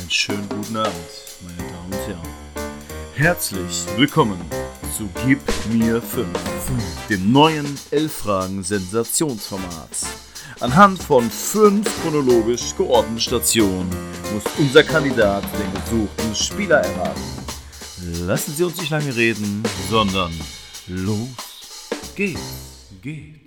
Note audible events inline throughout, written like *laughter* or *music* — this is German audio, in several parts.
Einen schönen guten Abend, meine Damen und Herren. Herzlich willkommen zu Gib mir 5, dem neuen 11 Fragen Sensationsformat. Anhand von fünf chronologisch geordneten Stationen muss unser Kandidat den gesuchten Spieler erraten. Lassen Sie uns nicht lange reden, sondern los geht's, geht's.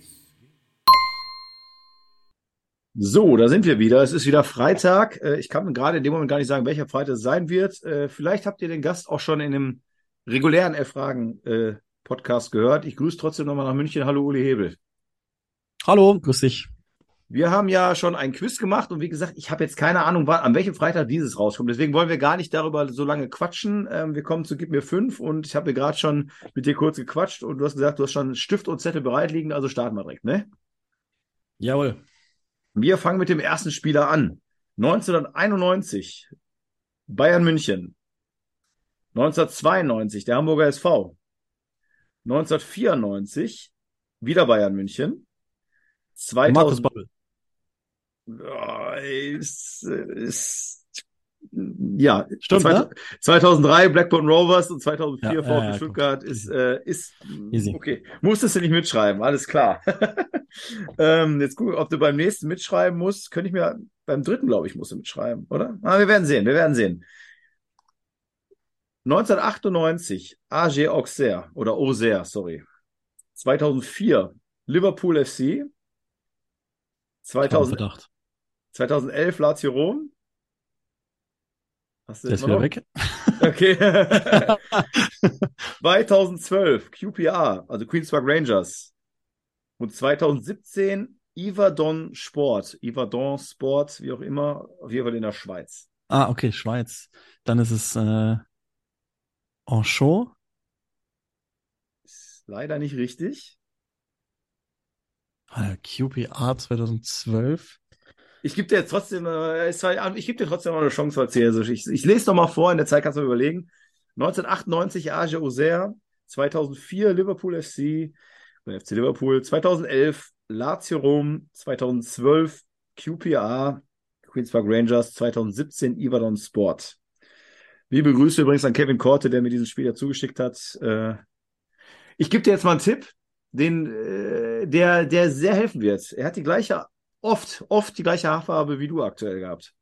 So, da sind wir wieder. Es ist wieder Freitag. Äh, Ich kann gerade in dem Moment gar nicht sagen, welcher Freitag es sein wird. Äh, Vielleicht habt ihr den Gast auch schon in dem regulären Erfragen-Podcast gehört. Ich grüße trotzdem nochmal nach München. Hallo, Uli Hebel. Hallo, grüß dich. Wir haben ja schon ein Quiz gemacht und wie gesagt, ich habe jetzt keine Ahnung, wann, an welchem Freitag dieses rauskommt. Deswegen wollen wir gar nicht darüber so lange quatschen. Ähm, Wir kommen zu Gib mir fünf und ich habe mir gerade schon mit dir kurz gequatscht und du hast gesagt, du hast schon Stift und Zettel bereit liegen, also starten wir direkt, ne? Jawohl. Wir fangen mit dem ersten Spieler an. 1991 Bayern München. 1992 der Hamburger SV. 1994 wieder Bayern München. Markus 2000 Babbel. Ja, ist, ist, ja, Stimmt, Zweit- ne? 2003 Blackburn Rovers und 2004 Ja, VfB ja, Stuttgart ist, äh, ist, Easy. okay. Musstest du nicht mitschreiben, alles klar. *laughs* ähm, jetzt gucken, ob du beim nächsten mitschreiben musst. Könnte ich mir, beim dritten, glaube ich, musst du mitschreiben, oder? Ah, wir werden sehen, wir werden sehen. 1998 AG Auxerre oder Auxerre, sorry. 2004 Liverpool FC. Ich habe 2000, Verdacht. 2011 Lazio Rom. Hast du Der ist wieder noch? weg. Okay. *laughs* 2012 QPR, also Queens Park Rangers. Und 2017 Yverdon Sport. Yverdon Sport, wie auch immer, auf jeden Fall in der Schweiz. ah, okay, Schweiz. Dann ist es äh, Anchot. Ist leider nicht richtig. QPR 2012. Ich gebe dir jetzt trotzdem, äh, ich gebe dir trotzdem mal eine Chance erzählen. Also ich, ich lese doch mal vor, in der Zeit kannst du mal überlegen. 1998 AG Auxerre, 2004 Liverpool FC, FC Liverpool, 2011 Lazio Rom, 2012 QPR, Queens Park Rangers, 2017 Iverdon Sport. Liebe Grüße übrigens an Kevin Korte, der mir diesen Spieler zugeschickt hat. Äh, Ich gebe dir jetzt mal einen Tipp, den, äh, der, der sehr helfen wird. Er hat die gleiche oft, oft die gleiche Haarfarbe wie du aktuell gehabt.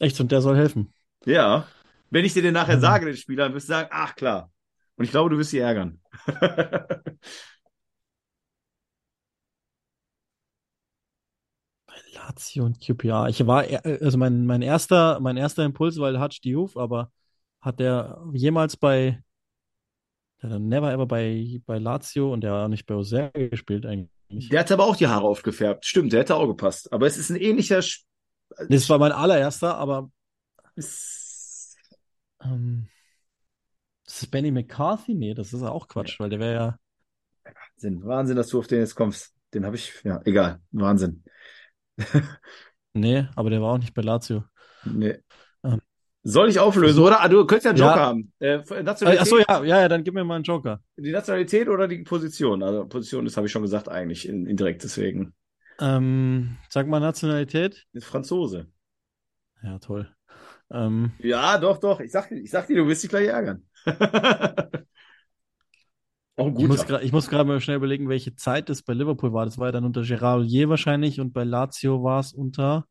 Echt, und der soll helfen. Ja. Wenn ich dir den nachher Hm. sage, den Spieler, dann wirst du sagen, ach klar. Und ich glaube, du wirst sie ärgern. *laughs* Bei Lazio und QPR. Ich war, äh, also mein, mein erster, mein erster Impuls war Hadj Diouf, aber hat der jemals bei, der hat never ever bei, bei Lazio und der hat auch nicht bei Auxerre gespielt eigentlich. Der hat aber auch die Haare aufgefärbt. Stimmt, der hätte auch gepasst. Aber es ist ein ähnlicher. Sp- Das war mein allererster, aber ist- ähm, das ist Benny McCarthy? Nee, das ist auch Quatsch, weil der wäre ja. Wahnsinn, Wahnsinn, dass du auf den jetzt kommst. Den habe ich, ja, egal. Wahnsinn. *laughs* Nee, aber der war auch nicht bei Lazio. Nee. Ähm. Soll ich auflösen, oder? Ah, du könntest ja einen Joker Ja. haben. Äh, Äh, Nationalität, Achso, ja, ja, ja, dann gib mir mal einen Joker. Die Nationalität oder die Position? Also Position, das habe ich schon gesagt eigentlich, in- indirekt deswegen. Ähm, sag mal Nationalität. Ist Franzose. Ja, toll. Ähm, Ja, doch, doch. Ich sag, ich sag dir, du wirst dich gleich ärgern. *laughs* Auch ein ich muss guter. gra- ich muss gerade mal schnell überlegen, welche Zeit das bei Liverpool war. Das war ja dann unter Gerard Houllier wahrscheinlich und bei Lazio war es unter.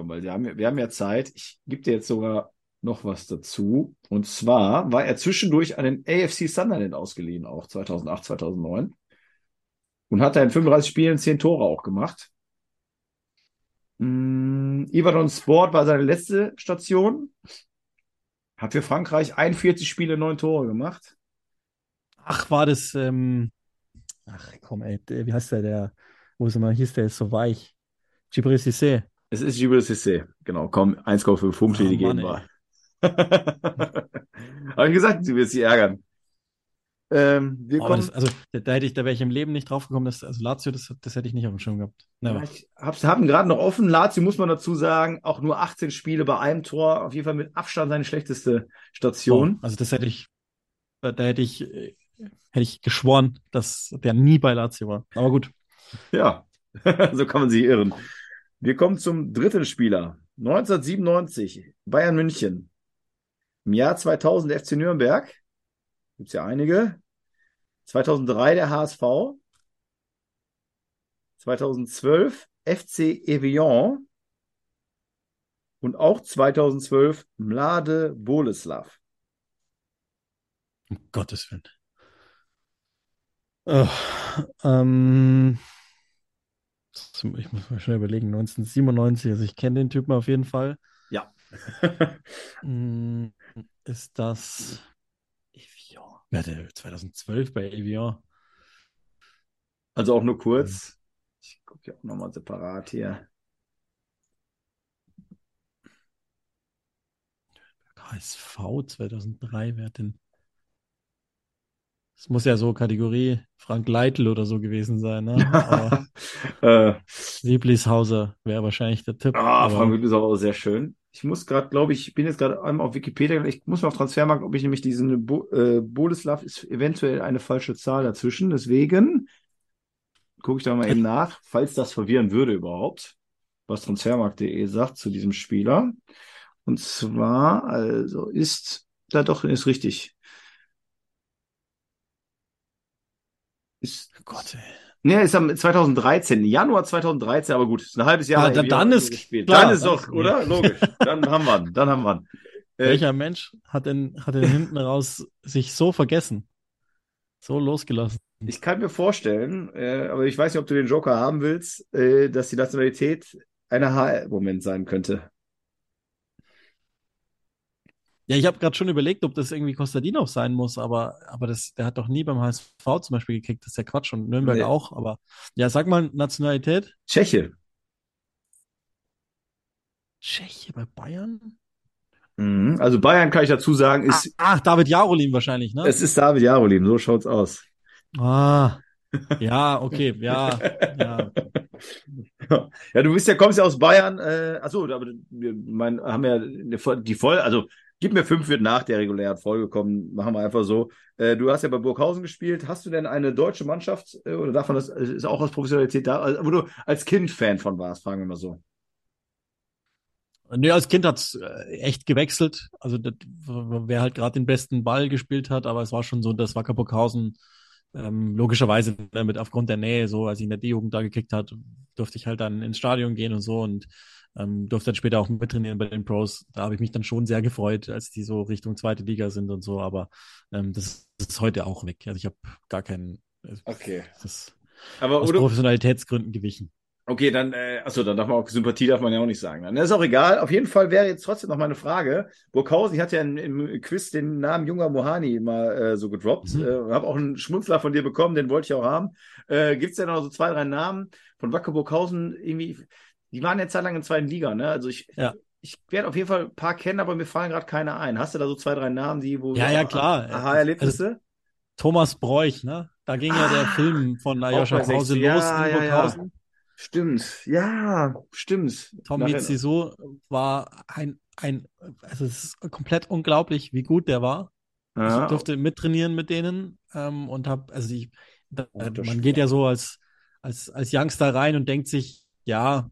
Komm, weil wir haben, ja- wir haben ja Zeit. Ich gebe dir jetzt sogar noch was dazu. Und zwar war er zwischendurch an den AFC Sunderland ausgeliehen, auch 2008, 2009. Und hat da in 35 Spielen 10 Tore auch gemacht. Mm, Sport war seine letzte Station. Hat für Frankreich 41 Spiele, 9 Tore gemacht. Ach, war das. Ähm, ach komm, ey, wie heißt der, der, wo es immer hieß, der ist so weich. Djibril Cissé. Es ist Gilles Cissé. Genau, komm, 1,5 Punkte, die Oh, Mann, geben wir. Habe ich gesagt, du wirst sie ärgern. Ähm, wir Oh, kommen. das, also, da, da hätte ich, da wäre ich im Leben nicht drauf gekommen, dass, also Lazio, das, das hätte ich nicht auf dem Schirm gehabt. Never. Ich hab's, haben gerade noch offen. Lazio muss man dazu sagen, auch nur 18 Spiele bei einem Tor. Auf jeden Fall mit Abstand seine schlechteste Oh, Station. also das hätte ich, da, da hätte ich, äh, hätte ich geschworen, dass der nie bei Lazio war. Aber gut. Ja, *laughs* so kann man sich irren. Wir kommen zum dritten Spieler. 1997, Bayern München. Im Jahr 2000 FC Nürnberg. Gibt es ja einige. 2003 der HSV. 2012 FC Evian. Und auch 2012 Mlade Boleslav. Um Gottes Willen. Oh, ähm, ich muss mal schnell überlegen, 1997, also ich kenne den Typen auf jeden Fall. Ja. *laughs* Mm, Ist das Evian? Ja, der 2012 bei Evian. Also auch nur kurz. Ich gucke ja auch nochmal separat hier. HSV 2003, wer hat denn? Das muss ja so Kategorie Frank Leitl oder so gewesen sein, ne? *laughs* Äh, Lieblingshauser wäre wahrscheinlich der Tipp. ah, aber Frank aber auch sehr schön. Ich muss gerade, glaube ich, ich bin jetzt gerade einmal auf Wikipedia, ich muss mal auf Transfermarkt, ob ich nämlich diesen Bo äh, Boleslav ist eventuell eine falsche Zahl dazwischen. Deswegen gucke ich da mal eben nach, falls das verwirren würde überhaupt, was transfermarkt.de sagt zu diesem Spieler. Und zwar, also ist, da doch, ist richtig. Ist, Oh Gott, ey. ne, ist am 2013, Januar 2013, aber gut, ist ein halbes Jahr Ah, bei dann- dann ist gespielt. klar, Dann ist doch, oder? Logisch. Dann haben wir dann haben wir. Äh, Welcher Mensch hat denn, hat denn hinten raus sich so vergessen? So losgelassen? Ich kann mir vorstellen, äh, aber ich weiß nicht, ob du den Joker haben willst, äh, dass die Nationalität eine HL-Moment sein könnte. Ja, ich habe gerade schon überlegt, ob das irgendwie Kostadinov sein muss, aber, aber das, der hat doch nie beim HSV zum Beispiel gekickt. Das ist ja Quatsch und Nürnberg Nee. auch. Aber ja, sag mal Nationalität. Tscheche. Tscheche bei Bayern? Mhm. Also Bayern kann ich dazu sagen, ist, Ach, David Jarolin wahrscheinlich, ne? es ist David Jarolim, so schaut's aus. Ah, *laughs* ja, okay, ja, ja. Ja, du bist ja, kommst ja aus Bayern, äh, achso, aber wir mein, haben ja die Voll, also gib mir fünf wird nach der regulären Folge kommen, machen wir einfach so. Äh, du hast ja bei Burghausen gespielt. Hast du denn eine deutsche Mannschaft äh, oder davon das ist auch aus Professionalität da, also, wo du als Kind Fan von warst, fragen wir mal so. Nee, als Kind hat's äh, echt gewechselt. Also das, wer halt gerade den besten Ball gespielt hat, aber es war schon so, dass Wacker Burghausen ähm, logischerweise damit aufgrund der Nähe, so als ich in der D-Jugend da gekickt hat, durfte ich halt dann ins Stadion gehen und so und ähm, durfte dann später auch mittrainieren bei den Pros. Da habe ich mich dann schon sehr gefreut, als die so Richtung zweite Liga sind und so, aber ähm, das ist heute auch weg. Also ich habe gar keinen, äh, Okay. das Aber aus Professionalitätsgründen gewichen. okay, dann, äh, achso, dann darf man auch Sympathie darf man ja auch nicht sagen. Dann ist auch egal. Auf jeden Fall wäre jetzt trotzdem noch meine Frage. Burghausen, ich hatte ja im, im Quiz den Namen Junger Mohani mal äh, so gedroppt. Mhm. Äh, habe auch einen Schmunzler von dir bekommen, den wollte ich auch haben. Äh, Gibt es denn noch so zwei, drei Namen von Wacker Burghausen irgendwie? Die waren ja Zeit lang in der zweiten Liga, ne? Also ich, Ja. ich werde auf jeden Fall ein paar kennen, aber mir fallen gerade keine ein. Hast du da so zwei, drei Namen, die wo Ja, ja, klar. Aha-Erlebnisse? Thomas Bräuch, ne? Da ging ja der Ah, Film von bei Krause 60. los Ja, ja, ja. Stimmt, ja, stimmt. Tom Mizziso war ein, ein, also es ist komplett unglaublich, wie gut der war. Ja. Ich durfte mittrainieren mit denen ähm, und habe, also ich, da, Guter man geht ja so als, als, als Youngster rein und denkt sich, ja, äh,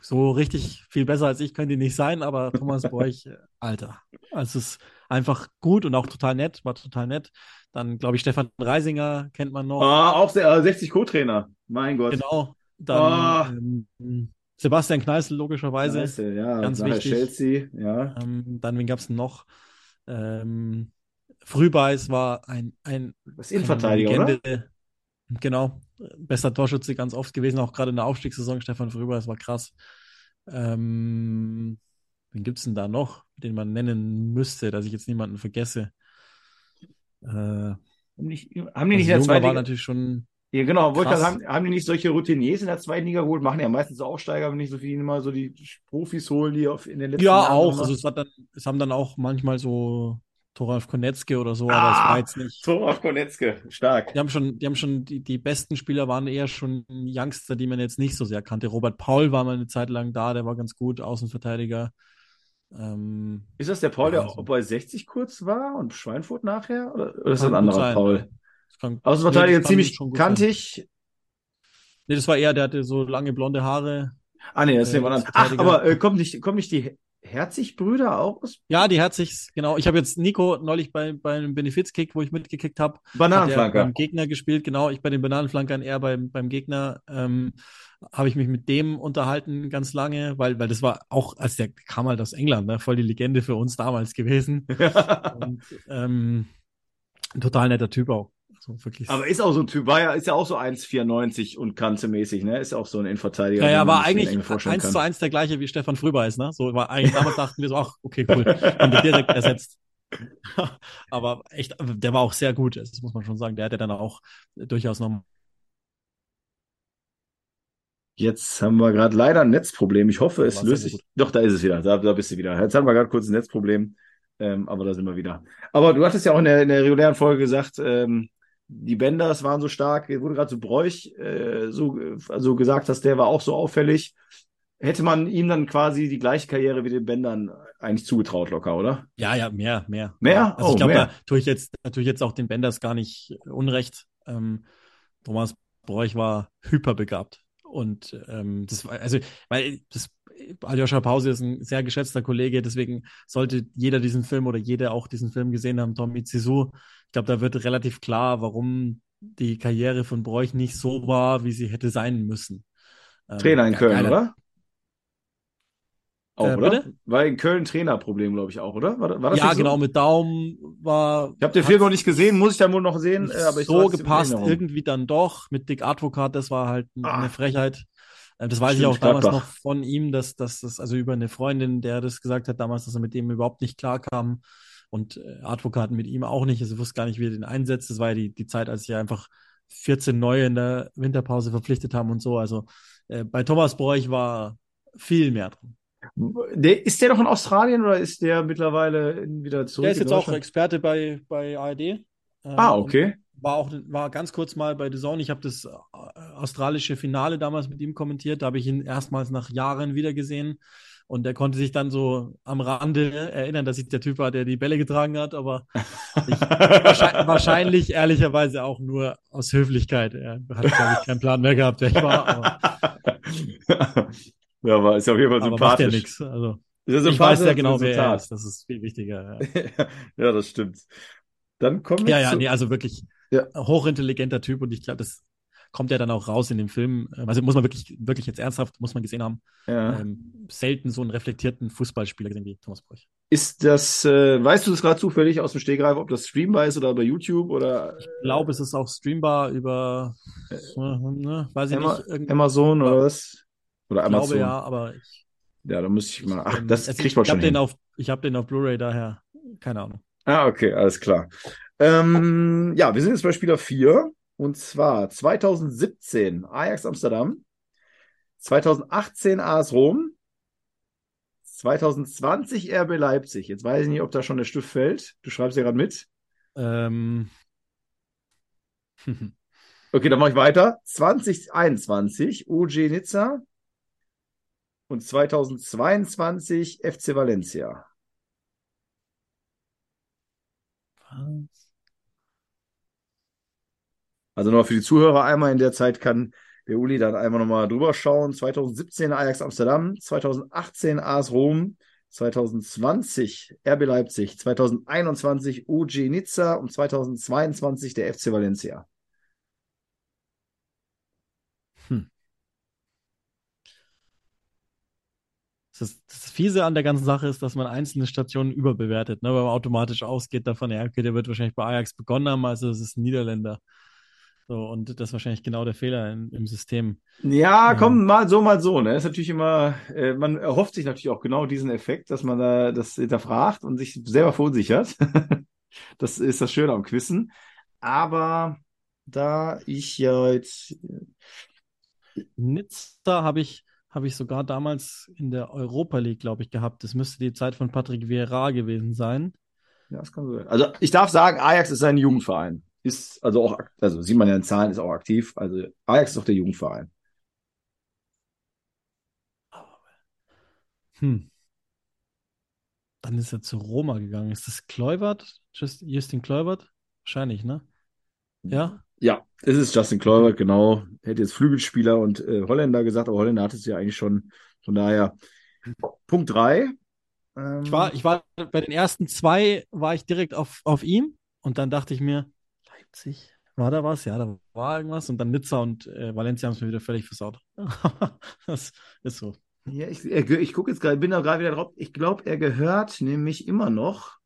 so richtig viel besser als ich könnte die nicht sein, aber Thomas Bräuch, äh, Alter, also es ist einfach gut und auch total nett, war total nett. Dann, glaube ich, Stefan Reisinger kennt man noch. Ah, auch der äh, 60 Co-Trainer. Mein Gott. Genau. Dann Ah. ähm, Sebastian Kneißl, logischerweise. Du, ja, Ganz nachher wichtig. Chelsea, ja. Ähm, dann, wen gab es noch? Ähm, Frühbeiß war ein, ein Das Innenverteidiger, eine oder? Legende. Genau. Bester Torschütze ganz oft gewesen, auch gerade in der Aufstiegssaison. Stefan Frühbeiß war krass. Ähm, wen gibt es denn da noch, den man nennen müsste, dass ich jetzt niemanden vergesse? Äh, Haben, nicht, haben die nicht in also der Juncker zweiten war Liga? natürlich schon. Ja, genau. Wollte sagen, haben die nicht solche Routiniers in der zweiten Liga geholt? Machen ja meistens Aufsteiger, wenn nicht so viele immer so die Profis holen, die auf, in den letzten Ja, Jahren auch. Also es hat dann, es haben dann auch manchmal so Toralf Konetzke oder so, aber es Ah, war jetzt nicht. Thomas Konetzke, stark. Die haben schon, die haben schon, die, die besten Spieler waren eher schon Youngster, die man jetzt nicht so sehr kannte. Robert Paul war mal eine Zeit lang da, der war ganz gut, Außenverteidiger. Ähm, Ist das der Paul, der auch bei 60 kurz war und Schweinfurt nachher? Oder, oder ist das ein anderer sein. Paul? kann, Außenverteidiger nee, ziemlich schon gut sein. kantig. Nee, das war eher, der hatte so lange blonde Haare. Ah, nee, das ist Äh, jemand anderes. Ach, aber äh, kommt nicht, kommen nicht die Herzig-Brüder auch Ja, die Herzigs, genau. Ich habe jetzt Nico neulich bei, bei einem Benefizkick, wo ich mitgekickt habe, er Bananenflanker? beim Gegner gespielt, genau. Ich bei den Bananenflankern, er beim, beim Gegner. Ähm, habe ich mich mit dem unterhalten ganz lange, weil, weil das war auch, als der kam halt aus England, ne, voll die Legende für uns damals gewesen. *laughs* Und ähm, ein total netter Typ auch. Also wirklich. Aber ist auch so ein Typ, war ja, ist ja auch so 1,94 und kantemäßig, ne? Ist auch so ein Innenverteidiger. ja, ja, den man war sich in eigentlich England vorstellen eins kann. zu eins der gleiche wie Stefan Frühbeiß, ne? So war eigentlich damals dachten wir so, ach, okay, cool. Und der direkt ersetzt. *laughs* Aber echt, der war auch sehr gut, das muss man schon sagen. Der hat ja dann auch durchaus noch Jetzt haben wir gerade leider ein Netzproblem. Ich hoffe, es löst sich. Doch, da ist es wieder. Da, da bist du wieder. Jetzt haben wir gerade kurz ein Netzproblem, ähm, aber da sind wir wieder. Aber du hattest ja auch in der, in der regulären Folge gesagt, ähm, die Benders waren so stark. Es wurde gerade so Bräuch äh, so äh, also gesagt, dass der war auch so auffällig. Hätte man ihm dann quasi die gleiche Karriere wie den Bändern eigentlich zugetraut, locker, oder? Ja, ja, mehr, mehr. Mehr? Also Oh, ich glaube, da tue ich jetzt, da tue ich jetzt auch den Benders gar nicht unrecht. Ähm, Thomas Bräuch war hyperbegabt. Und ähm, das war, also, weil das Aljoscha Pause ist ein sehr geschätzter Kollege, deswegen sollte jeder diesen Film oder jeder auch diesen Film gesehen haben, Tommy Zizou. Ich glaube, da wird relativ klar, warum die Karriere von Bräuch nicht so war, wie sie hätte sein müssen. Ähm, Trainer in ge- Köln, geiler- oder? Auch, Äh, oder? bitte? War in Köln Trainerproblem, glaube ich, auch, oder? War, war das Ja, so? genau, mit Daumen war. Ich habe den Film noch nicht gesehen, muss ich dann wohl noch sehen, äh, aber ich so in gepasst, irgendwie dann doch. Mit Dick Advokat, das war halt Ah. eine Frechheit. Äh, Das weiß ich Stimmt, auch damals Gladbach. noch von ihm, dass, dass das, also über eine Freundin, der das gesagt hat damals, dass er mit dem überhaupt nicht klarkam. Und äh, Advokat mit ihm auch nicht. Also wusste gar nicht, wie er den einsetzt. Das war ja die, die Zeit, als sie einfach 14 neue in der Winterpause verpflichtet haben und so. Also äh, bei Thomas Bräuch war viel mehr drin. Der, ist der noch in Australien oder ist der mittlerweile wieder zurück Der ist jetzt auch? Experte bei, bei ARD. Ähm, Ah, und okay. War auch war ganz kurz mal bei The Zone. Ich habe das äh, australische Finale damals mit ihm kommentiert. Da habe ich ihn erstmals nach Jahren wieder gesehen. Und er konnte sich dann so am Rande erinnern, dass ich der Typ war, der die Bälle getragen hat, aber ich, wahrscheinlich, *laughs* wahrscheinlich ehrlicherweise auch nur aus Höflichkeit. Er hat, glaube ich, keinen Plan mehr gehabt, wer ich war, aber, *laughs* ja, aber ist auf jeden Fall aber macht ja sympathisch. nichts. Also, Ist ja ich weiß sympathisch ja genau, wer er ist. Das ist viel wichtiger. Ja, *laughs* ja, das stimmt. Dann kommen wir ja, ja nee, also wirklich Ja. hochintelligenter Typ und ich glaube, das kommt ja dann auch raus in dem Film. Also muss man wirklich, wirklich jetzt ernsthaft, muss man gesehen haben, Ja. ähm, selten so einen reflektierten Fußballspieler gesehen wie Thomas Bräuch. Ist das, äh, weißt du das gerade zufällig aus dem Stegreif, ob das streambar ist oder bei YouTube oder Ich glaube, es ist auch streambar über, äh, ne, weiß ich Emma, nicht, Amazon oder was? Oder ich glaube Amazon? ja, aber ich, Ja, da müsste ich mal. Ach, ähm, das also kriegt man ich schon den hin. auf, ich habe den auf Blu-ray daher, keine Ahnung. Ah, okay, alles klar. Ähm, ja, wir sind jetzt bei Spieler 4 und zwar 2017 Ajax Amsterdam, 2018 AS Rom, 2020 RB Leipzig. Jetzt weiß ich nicht, ob da schon der Stift fällt. Du schreibst ja gerade mit. Ähm, *laughs* Okay, dann mache ich weiter. 2021 UG Nizza und 2022 FC Valencia. Also noch für die Zuhörer einmal in der Zeit kann der Uli dann einmal nochmal drüber schauen. 2017 Ajax Amsterdam, 2018 AS Rom, 2020 RB Leipzig, 2021 UG Nizza und 2022 der FC Valencia. Das, das Fiese an der ganzen Sache ist, dass man einzelne Stationen überbewertet, ne? weil man automatisch ausgeht davon, ja, okay, der wird wahrscheinlich bei Ajax begonnen haben, also es ist ein Niederländer. So, und das ist wahrscheinlich genau der Fehler im, im System. Ja, Ja. komm, mal so, mal so. Ne? Ist natürlich immer, äh, man erhofft sich natürlich auch genau diesen Effekt, dass man da das hinterfragt und sich selber verunsichert. *laughs* das ist das Schöne am Quizzen. Aber da ich ja jetzt, Nizza habe ich, habe ich sogar damals in der Europa League, glaube ich, gehabt. Das müsste die Zeit von Patrick Vieira gewesen sein. ja, das kann so sein. Also ich darf sagen, Ajax ist ein Jugendverein. Ist also auch, also sieht man ja in Zahlen, ist auch aktiv. Also Ajax ist auch der Jugendverein. Hm. Dann ist er zu Roma gegangen. Ist das Kluivert? Just, Justin Kluivert? Wahrscheinlich, ne? Ja? Ja, es ist Justin Kluivert, genau. Hätte jetzt Flügelspieler und äh, Holländer gesagt, aber Holländer hat es ja eigentlich schon. Von daher, Punkt drei. Ähm, ich war, ich war bei den ersten zwei war ich direkt auf, auf ihm und dann dachte ich mir, Leipzig, war da was? Ja, da war irgendwas und dann Nizza und äh, Valencia haben es mir wieder völlig versaut. *laughs* das ist so. Ja, ich, ich gucke jetzt gerade, bin da gerade wieder drauf. Ich glaube, er gehört nämlich immer noch.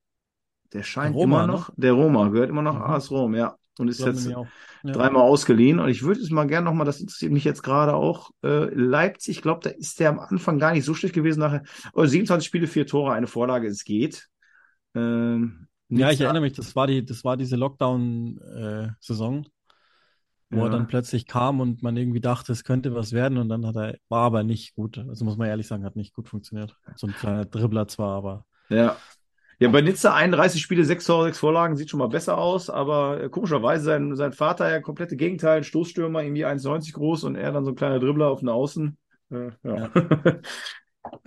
Der scheint Roma, immer ne? noch. Ne? Der Roma gehört immer noch mhm. AS Rom, ja. Und ist jetzt ja. dreimal ausgeliehen. Und ich würde es mal gerne nochmal, das interessiert mich jetzt gerade auch, äh, Leipzig, ich glaube, da ist der am Anfang gar nicht so schlecht gewesen. Nachher, oh, 27 Spiele, vier Tore, eine Vorlage, es geht. Ähm, ja, ich erinnere mich, das war die, das war diese Lockdown-Saison. Äh, wo ja. er dann plötzlich kam und man irgendwie dachte, es könnte was werden und dann hat er, war aber nicht gut. Also muss man ehrlich sagen, hat nicht gut funktioniert. So ein kleiner Dribbler zwar, aber. Ja. Ja, bei Nizza 31 Spiele, 6 Tore, 6 Vorlagen, sieht schon mal besser aus, aber äh, komischerweise sein, sein Vater ja komplette Gegenteil, ein Stoßstürmer, irgendwie 1,90 groß und er dann so ein kleiner Dribbler auf den Außen. Äh, ja. Ja. *laughs*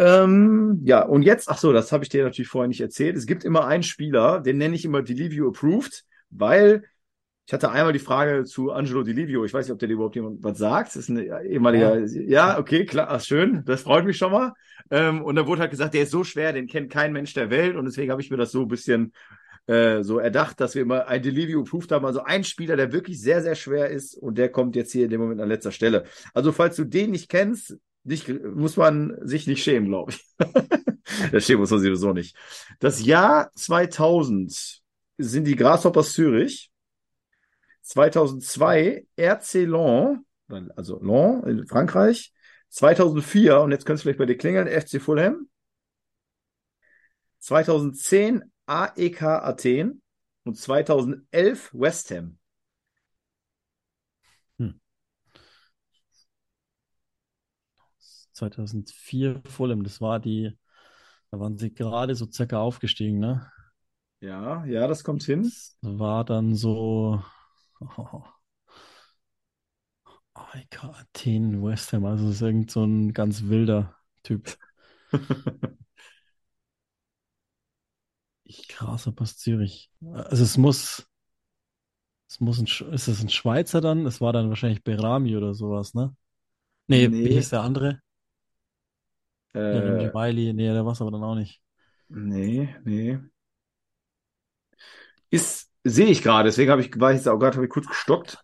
ähm, ja, und jetzt, ach so, das habe ich dir natürlich vorher nicht erzählt. Es gibt immer einen Spieler, den nenne ich immer Delivio Approved, weil ich hatte einmal die Frage zu Angelo Di Livio. Ich weiß nicht, ob der überhaupt jemand was sagt. Das ist ein ehemaliger, ja, ja okay, klar, ach, schön. Das freut mich schon mal. Ähm, und da wurde halt gesagt, der ist so schwer, den kennt kein Mensch der Welt. Und deswegen habe ich mir das so ein bisschen äh, so erdacht, dass wir immer ein Delivio approved haben. Also ein Spieler, der wirklich sehr, sehr schwer ist. Und der kommt jetzt hier in dem Moment an letzter Stelle. Also falls du den nicht kennst, nicht, muss man sich nicht schämen, glaube ich. *laughs* das schämen muss man sowieso nicht. Das Jahr 2000 sind die Grasshoppers Zürich 2002 RC Lens, also Lens in Frankreich. 2004, und jetzt könnte es vielleicht bei dir klingeln, FC Fulham. 2010 AEK Athen und 2011 West Ham. 2004 Fulham, das war die, da waren sie gerade so circa aufgestiegen, ne? Ja, ja, das kommt hin. Das war dann so Oh. AEK Athen, West Ham, also ist irgend so ein ganz wilder Typ. *laughs* ich Krasser Pass Zürich. Also es muss, es muss ein, ist es ein Schweizer dann? Es war dann wahrscheinlich Berami oder sowas, ne? Nee, nee. wie ist der andere? Äh, Wiley, nee, der war es aber dann auch nicht. Nee, nee. Ist Sehe ich gerade, deswegen habe ich, war ich jetzt auch gerade, habe ich kurz gestockt.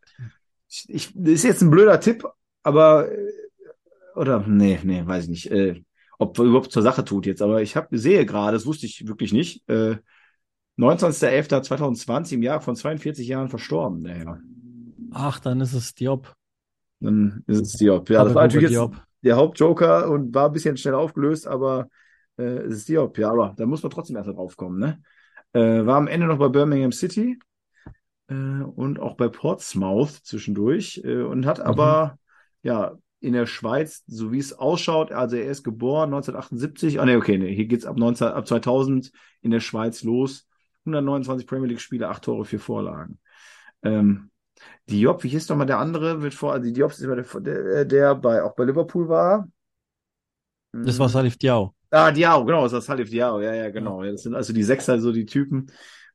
Ich, ich, das ist jetzt ein blöder Tipp, aber äh, oder nee, nee, weiß ich nicht, äh, ob überhaupt zur Sache tut jetzt, aber ich habe sehe gerade, das wusste ich wirklich nicht. Äh, 19.11.2020 im Jahr von 42 Jahren verstorben, der Herr. Ach, dann ist es Diop. Dann ist es Diop. Ja, aber das war natürlich Diop. Der Hauptjoker und war ein bisschen schnell aufgelöst, aber äh, es ist Diop. Ja, aber da muss man trotzdem erst drauf kommen, ne? Äh, war am Ende noch bei Birmingham City äh, und auch bei Portsmouth zwischendurch äh, und hat mhm. aber ja in der Schweiz, so wie es ausschaut, also er ist geboren 1978, ah ne, okay, nee, hier geht's ab, 19, ab 2000 in der Schweiz los. 129 Premier League Spiele, 8 Tore, 4 Vorlagen. Ähm, Diop, wie hieß nochmal der andere? Wird vor, also Diop ist immer der, der, der bei, auch bei Liverpool war. Das war Salif Diao. Ah, Diao, genau, das ist Halif Diao, ja, ja, genau. Ja. Das sind also die Sechser, so die Typen.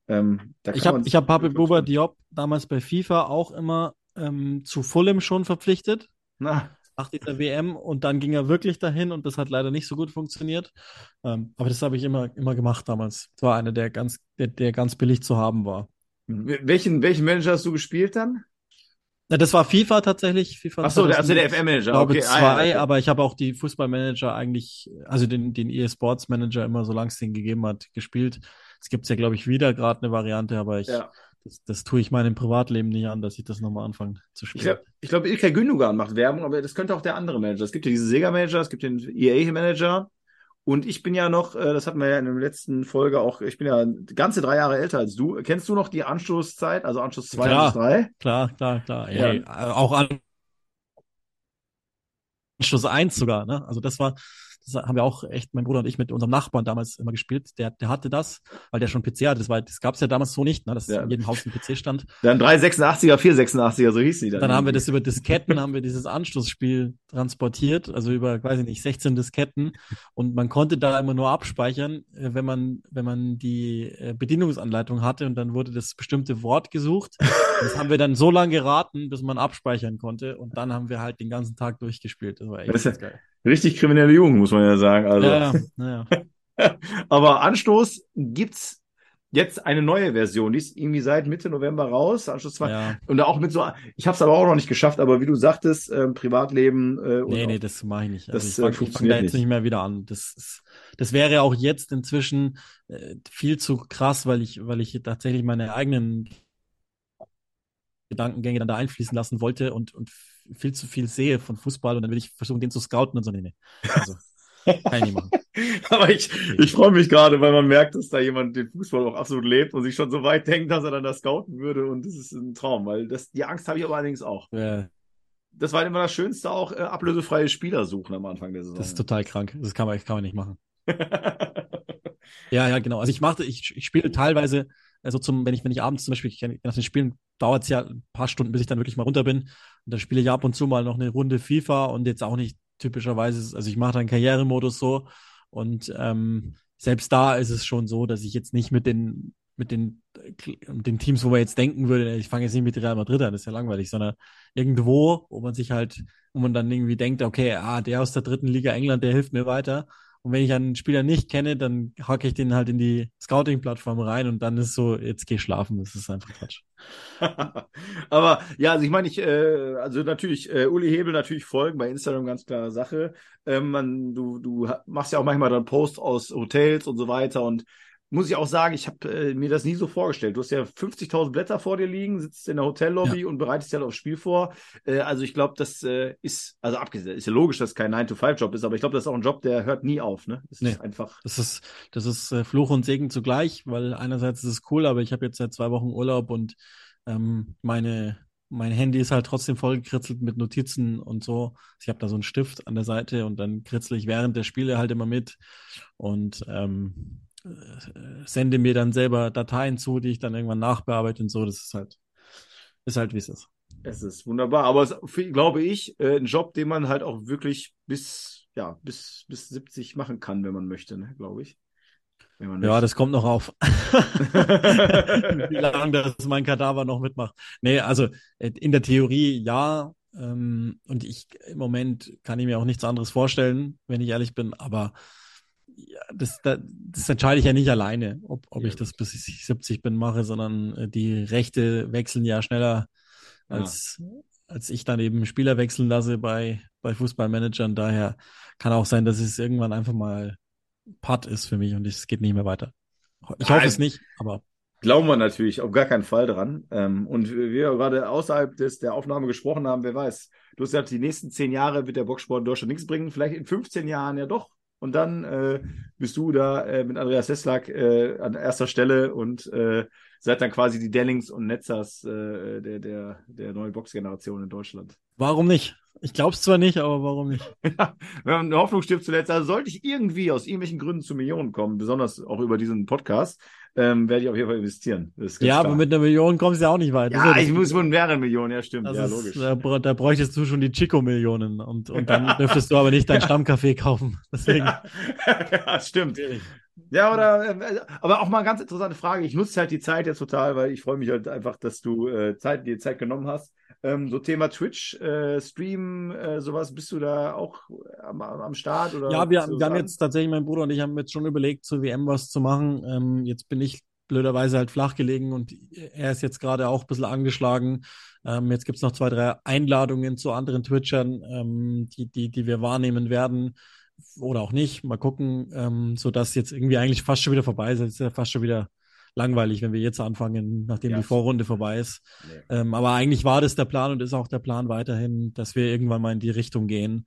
Ähm, ich habe hab Pape Buba Diop damals bei FIFA auch immer ähm, zu Fulham schon verpflichtet. Na. Nach dieser WM und dann ging er wirklich dahin und das hat leider nicht so gut funktioniert. Ähm, aber das habe ich immer, immer gemacht damals. Das war einer, der ganz, der, der ganz billig zu haben war. Welchen, welchen Manager hast du gespielt dann? Na, das war FIFA tatsächlich. FIFA Ach so, also der FM-Manager. Ich glaube okay. zwei, ah, ja, okay. aber ich habe auch die Fußballmanager eigentlich, also den, den EA-Sports Manager immer, solange es den gegeben hat, gespielt. Es gibt ja, glaube ich, wieder gerade eine Variante, aber ich, ja. das, das tue ich meinem Privatleben nicht an, dass ich das nochmal anfange zu spielen. Ich glaube, glaub, Ilkay Gündogan macht Werbung, aber das könnte auch der andere Manager. Es gibt ja diese Sega-Manager, es gibt den EA-Manager. Und ich bin ja noch, äh, das hatten wir ja in der letzten Folge auch, ich bin ja ganze drei Jahre älter als du. Kennst du noch die Anschlusszeit, also Anschluss 2 klar, Anschluss 3? Klar, klar, klar. Ja. Hey, auch Anschluss 1 sogar, ne? Also das war, das haben wir auch echt, mein Bruder und ich mit unserem Nachbarn damals immer gespielt. Der, der hatte das, weil der schon PC hatte. Das, war, das gab es ja damals so nicht, ne? dass ja. in jedem Haus ein PC stand. Dann 386er, 486er, so hieß die dann. Dann haben wir das über Disketten, haben wir dieses Anschlussspiel transportiert, also über, weiß ich nicht, 16 Disketten. Und man konnte da immer nur abspeichern, äh, wenn man, wenn man die äh, Bedienungsanleitung hatte und dann wurde das bestimmte Wort gesucht. Das haben wir dann so lange geraten, bis man abspeichern konnte. Und dann haben wir halt den ganzen Tag durchgespielt. Das war echt Das ist geil. Richtig kriminelle Jugend, muss man ja sagen. Also. Ja, ja. *laughs* Aber Anstoß gibt's jetzt eine neue Version, die ist irgendwie seit Mitte November raus. Anschluss 2. ja. Und auch mit so, ich habe es aber auch noch nicht geschafft, aber wie du sagtest, ähm, Privatleben äh, Nee, nee, das mache ich nicht. Das, Also ich äh, fange fang funktioniert da jetzt nicht. nicht mehr wieder an. Das ist, das wäre auch jetzt inzwischen äh, viel zu krass, weil ich, weil ich tatsächlich meine eigenen Gedankengänge dann da einfließen lassen wollte und, und viel zu viel sehe von Fußball und dann will ich versuchen, den zu scouten und so. Nee, nee. Also, *laughs* kann ich nicht machen. Aber ich, ich freue mich gerade, weil man merkt, dass da jemand den Fußball auch absolut lebt und sich schon so weit denkt, dass er dann das scouten würde. Und das ist ein Traum, weil das, die Angst habe ich aber allerdings auch. Äh, Das war immer das Schönste, auch äh, ablösefreie Spieler suchen am Anfang der Saison. das ist total krank. Das kann man, kann man nicht machen. *laughs* Ja, ja, genau. Also ich machte, ich, ich spiele teilweise, also zum, wenn ich, wenn ich abends zum Beispiel, nach den Spielen dauert es ja ein paar Stunden, bis ich dann wirklich mal runter bin. Und dann spiele ich ab und zu mal noch eine Runde FIFA und jetzt auch nicht typischerweise, also ich mache dann Karrieremodus so. Und ähm, selbst da ist es schon so, dass ich jetzt nicht mit den, mit den, mit den Teams, wo man jetzt denken würde, ich fange jetzt nicht mit Real Madrid an, das ist ja langweilig, sondern irgendwo, wo man sich halt, wo man dann irgendwie denkt, okay, ah, der aus der dritten Liga England, der hilft mir weiter. Und wenn ich einen Spieler nicht kenne, dann hacke ich den halt in die Scouting-Plattform rein und dann ist so, jetzt geh schlafen. Das ist einfach Quatsch. *laughs* Aber ja, also ich meine, ich, äh, also natürlich, äh, Uli Hebel natürlich folgen bei Instagram, ganz klare Sache. Ähm, man, du, du machst ja auch manchmal dann Posts aus Hotels und so weiter und muss ich auch sagen, ich habe äh, mir das nie so vorgestellt. Du hast ja 50.000 Blätter vor dir liegen, sitzt in der Hotellobby und bereitest dich halt aufs Spiel vor. Äh, also ich glaube, das äh, ist, also abgesehen, ist ja logisch, dass es kein 9-to-5-Job ist, aber ich glaube, das ist auch ein Job, der hört nie auf, ne? Es Nee. ist einfach. Das ist, das ist äh, Fluch und Segen zugleich, weil einerseits ist es cool, aber ich habe jetzt seit zwei Wochen Urlaub und ähm, meine, mein Handy ist halt trotzdem vollgekritzelt mit Notizen und so. Ich habe da so einen Stift an der Seite und dann kritzel ich während der Spiele halt immer mit und ähm, äh, sende mir dann selber Dateien zu, die ich dann irgendwann nachbearbeite und so. Das ist halt, ist halt wie es ist. Es ist wunderbar, aber es ist, glaube ich, äh, ein Job, den man halt auch wirklich bis, ja, bis, bis 70 machen kann, wenn man möchte, ne, glaube ich. Ja, möchte. das kommt noch auf. *laughs* Wie lange das mein Kadaver noch mitmacht. Nee, also äh, in der Theorie ja. Ähm, und ich im Moment kann ich mir auch nichts anderes vorstellen, wenn ich ehrlich bin. Aber das, das, das entscheide ich ja nicht alleine, ob, ob Ja, ich das bis ich 70 bin mache, sondern äh, die Rechte wechseln ja schneller Ja. als, als ich dann eben Spieler wechseln lasse bei, bei Fußballmanagern. Daher kann auch sein, dass es irgendwann einfach mal Putt ist für mich und es geht nicht mehr weiter. Ich hoffe Nein. es nicht, aber Glauben wir natürlich auf gar keinen Fall dran. Ähm, und wie wir gerade außerhalb des, der Aufnahme gesprochen haben, wer weiß, du hast gesagt, die nächsten zehn Jahre wird der Boxsport in Deutschland nichts bringen, vielleicht in 15 Jahren ja doch. Und dann äh, bist du da äh, mit Andreas Seslak äh, an erster Stelle und äh, seid dann quasi die Dellings und Netzers äh, der, der, der neuen Boxgeneration in Deutschland. warum nicht? Ich glaube es zwar nicht, aber warum nicht? *laughs* Ja, wenn man eine Hoffnung stirbt zuletzt, also sollte ich irgendwie aus irgendwelchen Gründen zu Millionen kommen, besonders auch über diesen Podcast, ähm, werde ich auf jeden Fall investieren. Ja, klar. aber mit einer Million kommst du ja auch nicht weit. Ja, ich muss mit mehreren Millionen, ja, stimmt. Das ja, ist, logisch. Da, da bräuchtest du schon die Chico-Millionen und, und dann *laughs* dürftest du aber nicht dein Stammcafé kaufen. *laughs* Deswegen. ja, stimmt. Ja, oder, äh, aber auch mal eine ganz interessante Frage. Ich nutze halt die Zeit jetzt total, weil ich freue mich halt einfach, dass du äh, Zeit, dir Zeit genommen hast. Ähm, so Thema Twitch, äh, Stream, äh, sowas, bist du da auch am, am Start? Oder Ja, wir, wir haben jetzt tatsächlich, mein Bruder und ich haben jetzt schon überlegt, zur WM was zu machen. Ähm, jetzt bin ich blöderweise halt flach gelegen und er ist jetzt gerade auch ein bisschen angeschlagen. Ähm, jetzt gibt's noch zwei, drei Einladungen zu anderen Twitchern, ähm, die, die, die wir wahrnehmen werden. Oder auch nicht. Mal gucken, ähm, sodass jetzt irgendwie eigentlich fast schon wieder vorbei ist. Es ist ja fast schon wieder langweilig, wenn wir jetzt anfangen, nachdem Ja. die Vorrunde vorbei ist. Nee. Ähm, aber eigentlich war das der Plan und ist auch der Plan weiterhin, dass wir irgendwann mal in die Richtung gehen,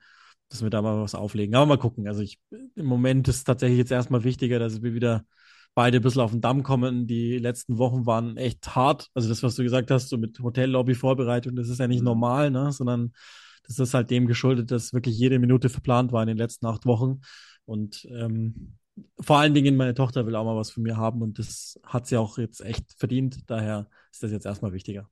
dass wir da mal was auflegen. Aber mal gucken. Also ich, im Moment ist tatsächlich jetzt erstmal wichtiger, dass wir wieder beide ein bisschen auf den Damm kommen. Die letzten Wochen waren echt hart. Also das, was du gesagt hast, so mit Hotellobby-Vorbereitung, das ist ja nicht Mhm. normal, ne? sondern das ist halt dem geschuldet, dass wirklich jede Minute verplant war in den letzten acht Wochen. Und ähm, vor allen Dingen meine Tochter will auch mal was von mir haben und das hat sie auch jetzt echt verdient. Daher ist das jetzt erstmal wichtiger.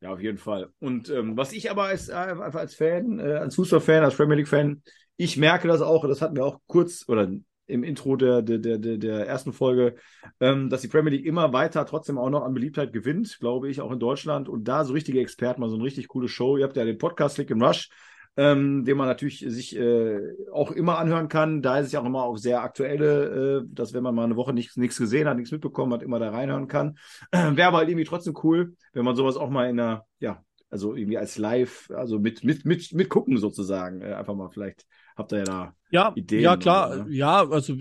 Ja, auf jeden Fall. Und ähm, was ich aber als, äh, einfach als Fan, äh, als Fußballfan, als Premier League-Fan, ich merke das auch, das hatten wir auch kurz oder im Intro der, der, der, der ersten Folge, ähm, dass die Premier League immer weiter trotzdem auch noch an Beliebtheit gewinnt, glaube ich, auch in Deutschland. Und da so richtige Experten, mal so eine richtig coole Show. Ihr habt ja den Podcast Click and Rush, ähm, den man natürlich sich äh, auch immer anhören kann. Da ist es ja auch immer auf sehr aktuelle, äh, dass wenn man mal eine Woche nichts gesehen hat, nichts mitbekommen hat, immer da reinhören kann. Äh, *clears throat* Wäre aber halt irgendwie trotzdem cool, wenn man sowas auch mal in einer, ja, also irgendwie als Live, also mit, mit, mit, mit gucken sozusagen, äh, einfach mal vielleicht habt ihr ja da ja, Ideen. Ja, klar, oder? ja, also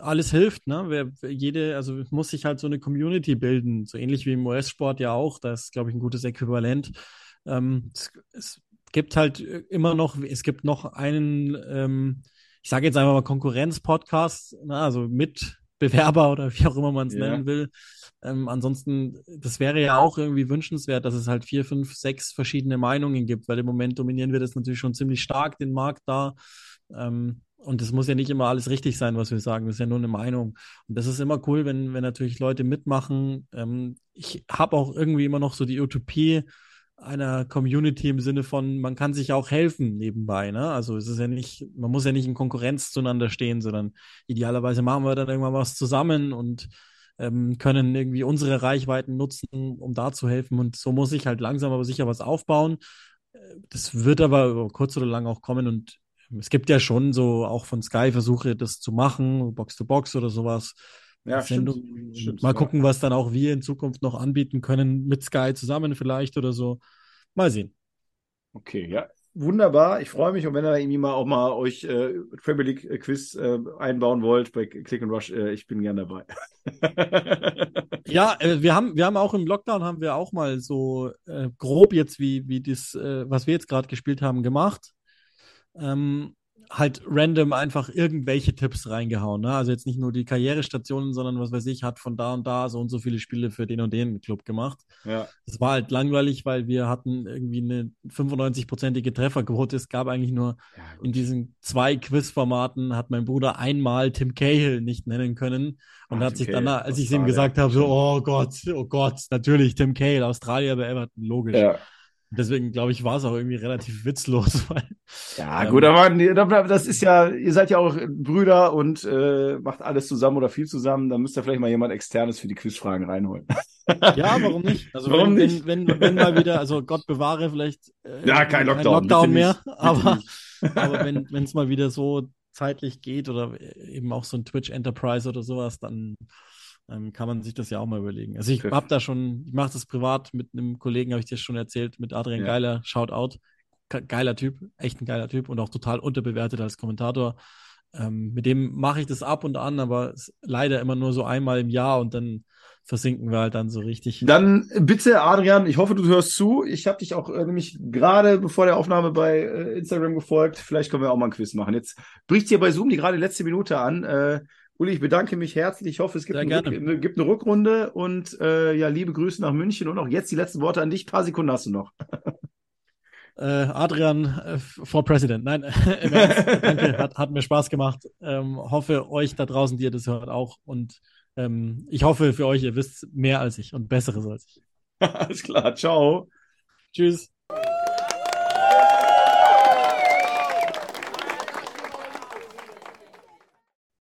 alles hilft, ne? Wer, jede, also muss sich halt so eine Community bilden, so ähnlich wie im US-Sport ja auch, das ist, glaube ich, ein gutes Äquivalent. Ähm, es, es, gibt halt immer noch, es gibt noch einen, ähm, ich sage jetzt einfach mal Konkurrenz-Podcast, ne? also Mitbewerber oder wie auch immer man es ja. nennen will. Ähm, ansonsten, das wäre ja auch irgendwie wünschenswert, dass es halt vier, fünf, sechs verschiedene Meinungen gibt, weil im Moment dominieren wir das natürlich schon ziemlich stark, den Markt da. Ähm, und es muss ja nicht immer alles richtig sein, was wir sagen. Das ist ja nur eine Meinung. Und das ist immer cool, wenn, wenn natürlich Leute mitmachen. Ähm, ich habe auch irgendwie immer noch so die Utopie einer Community im Sinne von, man kann sich auch helfen nebenbei. Ne? Also es ist ja nicht, man muss ja nicht in Konkurrenz zueinander stehen, sondern idealerweise machen wir dann irgendwann was zusammen und ähm, können irgendwie unsere Reichweiten nutzen, um da zu helfen. Und so muss ich halt langsam aber sicher was aufbauen. Äh, das wird aber kurz oder lang auch kommen und es gibt ja schon so auch von Sky Versuche, das zu machen, Box to Box oder sowas. Ja, stimmt, stimmt, Mal gucken, was dann auch wir in Zukunft noch anbieten können, mit Sky zusammen vielleicht oder so. Mal sehen. Okay, ja. Wunderbar, ich freue mich und wenn ihr irgendwie mal auch mal euch äh, Premier League äh, Quiz äh, einbauen wollt bei Click and Rush, äh, ich bin gern dabei. *laughs* ja, äh, wir haben wir haben auch im Lockdown haben wir auch mal so äh, grob jetzt wie wie das was wir jetzt gerade gespielt haben gemacht. Ähm, halt random einfach irgendwelche Tipps reingehauen. Ne? Also jetzt nicht nur die Karrierestationen, sondern was weiß ich, hat von da und da so und so viele Spiele für den und den Club gemacht. Ja. Das war halt langweilig, weil wir hatten irgendwie eine 95-prozentige Trefferquote. Es gab eigentlich nur ja, in diesen zwei Quizformaten hat mein Bruder einmal Tim Cahill nicht nennen können und Ach, hat Tim sich dann, als ich es ihm gesagt habe, so, oh Gott, oh Gott, natürlich Tim Cahill, Australier bei Everton, logisch. Ja. Deswegen glaube ich, war es auch irgendwie relativ witzlos. *laughs* Weil, ja, ähm, gut, aber das ist ja, ihr seid ja auch Brüder und äh, macht alles zusammen oder viel zusammen. Da müsst ihr vielleicht mal jemand externes für die Quizfragen reinholen. *laughs* Ja, warum nicht? Also warum wenn, nicht? Wenn, wenn, wenn, mal wieder, also Gott bewahre, vielleicht äh, ja, kein Lockdown, Lockdown mehr, aber, aber wenn es mal wieder so zeitlich geht oder eben auch so ein Twitch Enterprise oder sowas, dann ähm, kann man sich das ja auch mal überlegen. Also ich habe da schon, ich mache das privat mit einem Kollegen, habe ich dir schon erzählt, mit Adrian ja. Geiler, Shoutout. Geiler Typ, echt ein geiler Typ und auch total unterbewertet als Kommentator. Ähm, mit dem mache ich das ab und an, aber leider immer nur so einmal im Jahr und dann versinken wir halt dann so richtig. Dann bitte, Adrian, ich hoffe, du hörst zu. Ich habe dich auch äh, nämlich gerade bevor der Aufnahme bei äh, Instagram gefolgt. Vielleicht können wir auch mal ein Quiz machen. Jetzt bricht hier bei Zoom die gerade letzte Minute an. Äh, Uli, ich bedanke mich herzlich. Ich hoffe, es gibt, eine, eine, gibt eine, Rückrunde und äh, ja, liebe Grüße nach München und auch jetzt die letzten Worte an dich. Ein paar Sekunden hast du noch. *laughs* Äh, Adrian äh, for President. Nein, *laughs* danke, hat, hat, mir Spaß gemacht. Ähm, hoffe euch da draußen, die ihr das hört, auch. Und ähm, ich hoffe für euch, ihr wisst mehr als ich und Besseres als ich. *laughs* Alles klar, ciao. Tschüss.